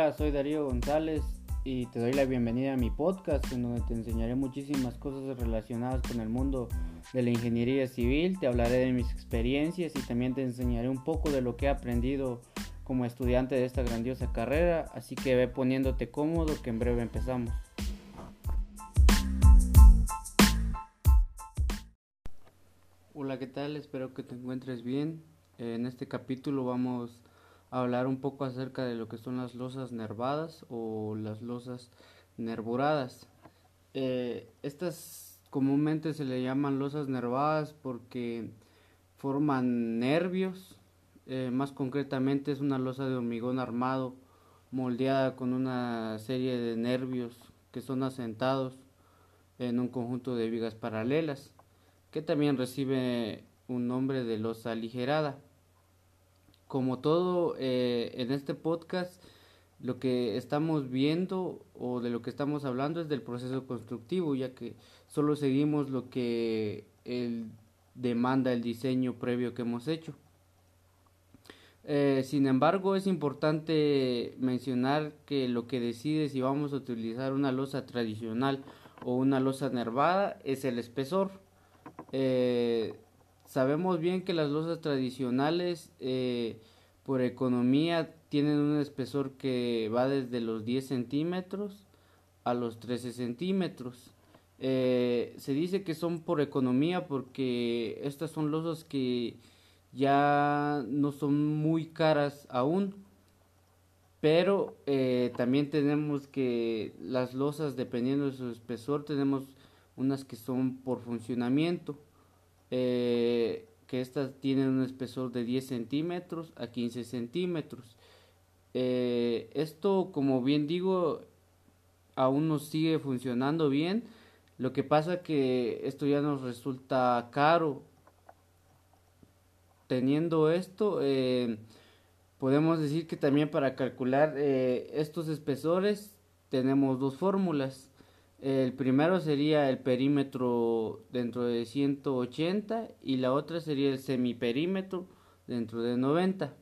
Hola, soy Darío González y te doy la bienvenida a mi podcast en donde te enseñaré muchísimas cosas relacionadas con el mundo de la ingeniería civil, te hablaré de mis experiencias y también te enseñaré un poco de lo que he aprendido como estudiante de esta grandiosa carrera, así que ve poniéndote cómodo que en breve empezamos. Hola, ¿qué tal? Espero que te encuentres bien. En este capítulo vamos hablar un poco acerca de lo que son las losas nervadas o las losas nervuradas. Eh, estas comúnmente se le llaman losas nervadas porque forman nervios. Eh, más concretamente es una losa de hormigón armado moldeada con una serie de nervios que son asentados en un conjunto de vigas paralelas que también recibe un nombre de losa aligerada como todo eh, en este podcast, lo que estamos viendo o de lo que estamos hablando es del proceso constructivo, ya que solo seguimos lo que demanda el diseño previo que hemos hecho. Eh, sin embargo, es importante mencionar que lo que decide si vamos a utilizar una losa tradicional o una losa nervada es el espesor. Eh, Sabemos bien que las losas tradicionales eh, por economía tienen un espesor que va desde los 10 centímetros a los 13 centímetros. Eh, se dice que son por economía porque estas son losas que ya no son muy caras aún pero eh, también tenemos que las losas dependiendo de su espesor tenemos unas que son por funcionamiento eh, que estas tienen un espesor de 10 centímetros a 15 centímetros. Eh, esto, como bien digo, aún nos sigue funcionando bien. Lo que pasa que esto ya nos resulta caro. Teniendo esto, eh, podemos decir que también para calcular estos espesores tenemos dos fórmulas. El primero sería el perímetro dentro de 180 y la otra sería el semiperímetro dentro de 90.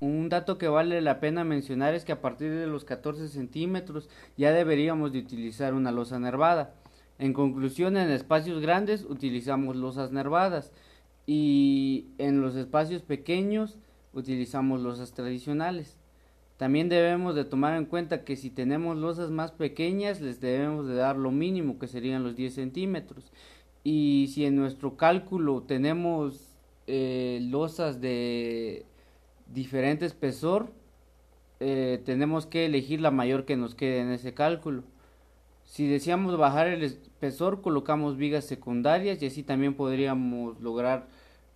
Un dato que vale la pena mencionar es que a partir de los 14 centímetros ya deberíamos de utilizar una losa nervada. En conclusión, en espacios grandes utilizamos losas nervadas y en los espacios pequeños utilizamos losas tradicionales. También debemos de tomar en cuenta que si tenemos losas más pequeñas les debemos de dar lo mínimo que serían los 10 centímetros. Y si en nuestro cálculo tenemos eh, losas de diferente espesor eh, tenemos que elegir la mayor que nos quede en ese cálculo. Si deseamos bajar el espesor colocamos vigas secundarias y así también podríamos lograr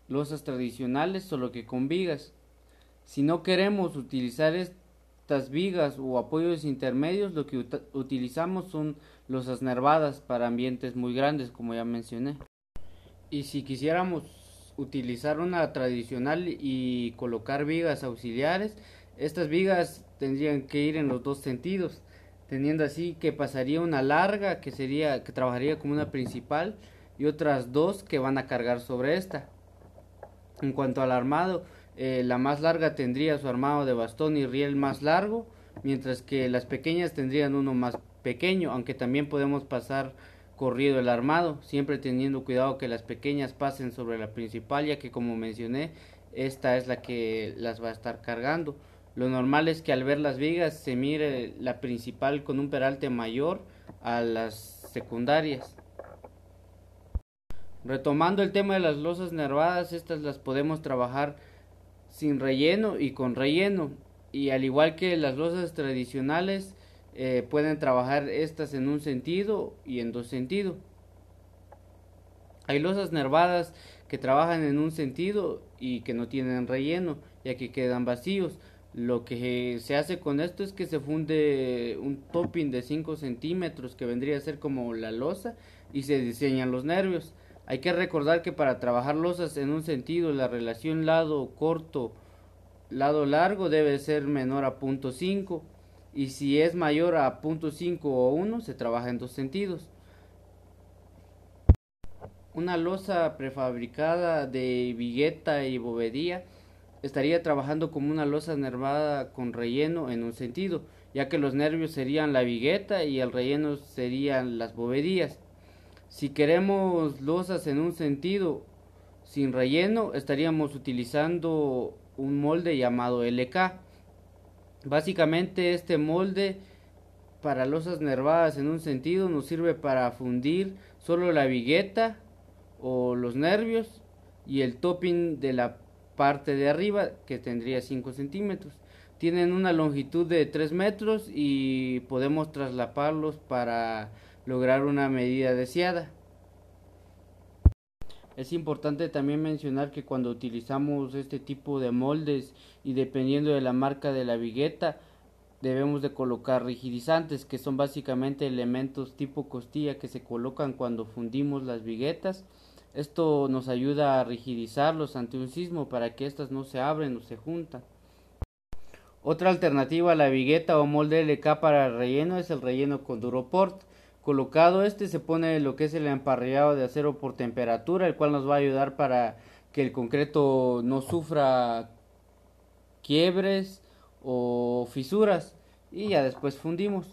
losas tradicionales solo que con vigas. Si no queremos utilizar estas vigas o apoyos intermedios lo que utilizamos son losas nervadas para ambientes muy grandes como ya mencioné. Y si quisiéramos utilizar una tradicional y colocar vigas auxiliares estas vigas tendrían que ir en los dos sentidos teniendo así que pasaría una larga que sería que trabajaría como una principal y otras dos que van a cargar sobre esta. En cuanto al armado eh, la más larga tendría su armado de bastón y riel más largo, mientras que las pequeñas tendrían uno más pequeño, aunque también podemos pasar corrido el armado, siempre teniendo cuidado que las pequeñas pasen sobre la principal, ya que como mencioné, esta es la que las va a estar cargando. Lo normal es que al ver las vigas se mire la principal con un peralte mayor a las secundarias. Retomando el tema de las losas nervadas, estas las podemos trabajar sin relleno y con relleno. Y al igual que las losas tradicionales, eh, pueden trabajar estas en un sentido y en dos sentidos. Hay losas nervadas que trabajan en un sentido y que no tienen relleno, ya que quedan vacíos. Lo que se hace con esto es que se funde un topping de 5 centímetros que vendría a ser como la losa y se diseñan los nervios. Hay que recordar que para trabajar losas en un sentido la relación lado corto lado largo debe ser menor a punto .5 y si es mayor a punto .5 o 1 se trabaja en dos sentidos. Una losa prefabricada de vigueta y bovedía estaría trabajando como una losa nervada con relleno en un sentido, ya que los nervios serían la vigueta y el relleno serían las bovedías. Si queremos losas en un sentido sin relleno, estaríamos utilizando un molde llamado LK. Básicamente este molde para losas nervadas en un sentido nos sirve para fundir solo la vigueta o los nervios y el topping de la parte de arriba que tendría 5 centímetros. Tienen una longitud de 3 metros y podemos traslaparlos para lograr una medida deseada. Es importante también mencionar que cuando utilizamos este tipo de moldes y dependiendo de la marca de la vigueta debemos de colocar rigidizantes que son básicamente elementos tipo costilla que se colocan cuando fundimos las viguetas. Esto nos ayuda a rigidizarlos ante un sismo para que éstas no se abren o se juntan. Otra alternativa a la vigueta o molde LK para el relleno es el relleno con Duroport. Colocado este se pone lo que es el emparrillado de acero por temperatura, el cual nos va a ayudar para que el concreto no sufra quiebres o fisuras y ya después fundimos.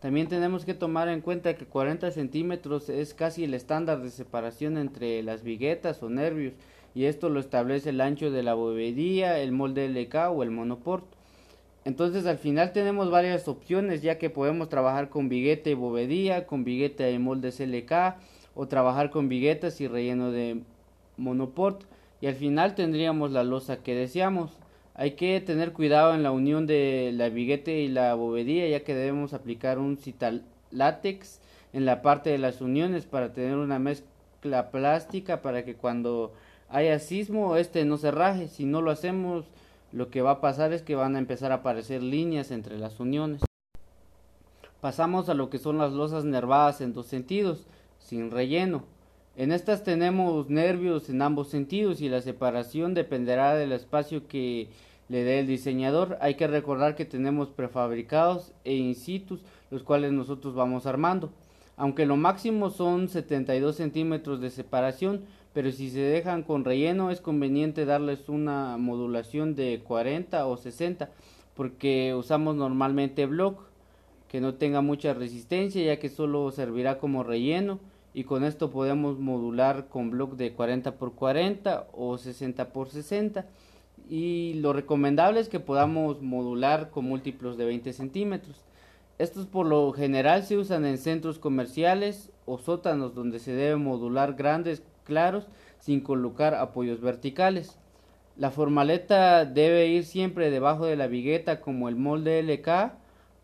También tenemos que tomar en cuenta que 40 centímetros es casi el estándar de separación entre las viguetas o nervios y esto lo establece el ancho de la bovedía, el molde LK o el monoporto. Entonces al final tenemos varias opciones ya que podemos trabajar con vigueta y bovedía, con vigueta y moldes LK o trabajar con viguetas y relleno de monoport y al final tendríamos la losa que deseamos. Hay que tener cuidado en la unión de la vigueta y la bovedía ya que debemos aplicar un látex en la parte de las uniones para tener una mezcla plástica para que cuando haya sismo este no se raje. Si no lo hacemos lo que va a pasar es que van a empezar a aparecer líneas entre las uniones. Pasamos a lo que son las losas nervadas en dos sentidos, sin relleno. En estas tenemos nervios en ambos sentidos y la separación dependerá del espacio que le dé el diseñador. Hay que recordar que tenemos prefabricados e in situ, los cuales nosotros vamos armando. Aunque lo máximo son 72 centímetros de separación, pero si se dejan con relleno es conveniente darles una modulación de 40 o 60 porque usamos normalmente block que no tenga mucha resistencia ya que solo servirá como relleno y con esto podemos modular con block de 40 por 40 o 60 por 60 y lo recomendable es que podamos modular con múltiplos de 20 centímetros. Estos por lo general se usan en centros comerciales o sótanos donde se debe modular grandes claros sin colocar apoyos verticales. La formaleta debe ir siempre debajo de la vigueta como el molde LK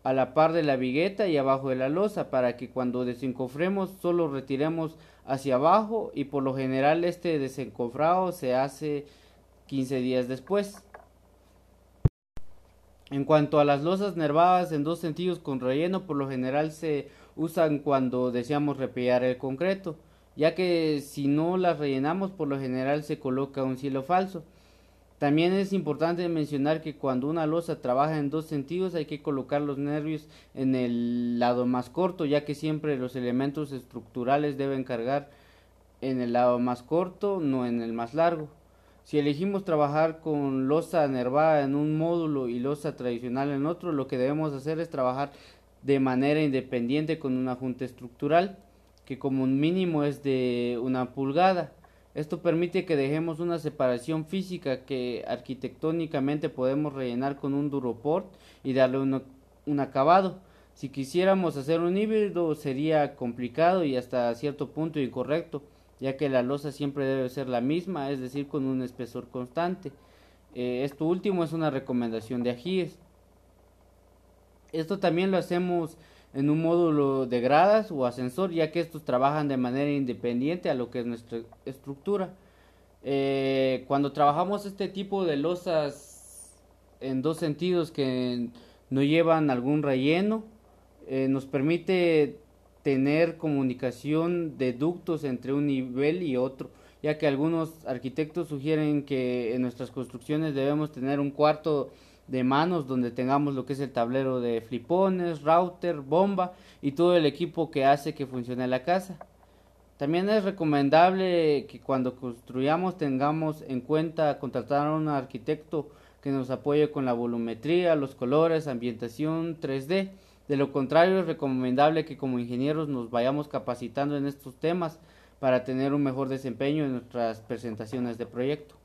a la par de la vigueta y abajo de la losa para que cuando desencofremos solo retiremos hacia abajo y por lo general este desencofrado se hace 15 días después. En cuanto a las losas nervadas en dos sentidos con relleno, por lo general se usan cuando deseamos repellar el concreto ya que si no las rellenamos por lo general se coloca un cielo falso. También es importante mencionar que cuando una losa trabaja en dos sentidos hay que colocar los nervios en el lado más corto, ya que siempre los elementos estructurales deben cargar en el lado más corto, no en el más largo. Si elegimos trabajar con losa nervada en un módulo y losa tradicional en otro, lo que debemos hacer es trabajar de manera independiente con un junta estructural que como un mínimo es de una pulgada. Esto permite que dejemos una separación física que arquitectónicamente podemos rellenar con un duroport y darle un acabado. Si quisiéramos hacer un híbrido sería complicado y hasta cierto punto incorrecto, ya que la losa siempre debe ser la misma, es decir, con un espesor constante. Eh, esto último es una recomendación de Ajíes. Esto también lo hacemos en un módulo de gradas o ascensor, ya que estos trabajan de manera independiente a lo que es nuestra estructura. Eh, cuando trabajamos este tipo de losas en dos sentidos que no llevan algún relleno, eh, nos permite tener comunicación de ductos entre un nivel y otro, ya que algunos arquitectos sugieren que en nuestras construcciones debemos tener un cuarto de manos donde tengamos lo que es el tablero de flipones, router, bomba y todo el equipo que hace que funcione la casa. También es recomendable que cuando construyamos tengamos en cuenta contratar a un arquitecto que nos apoye con la volumetría, los colores, ambientación 3D. De lo contrario, es recomendable que como ingenieros nos vayamos capacitando en estos temas para tener un mejor desempeño en nuestras presentaciones de proyecto.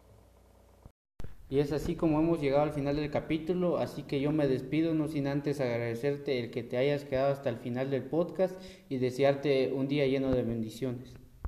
Y es así como hemos llegado al final del capítulo, así que yo me despido no sin antes agradecerte el que te hayas quedado hasta el final del podcast y desearte un día lleno de bendiciones.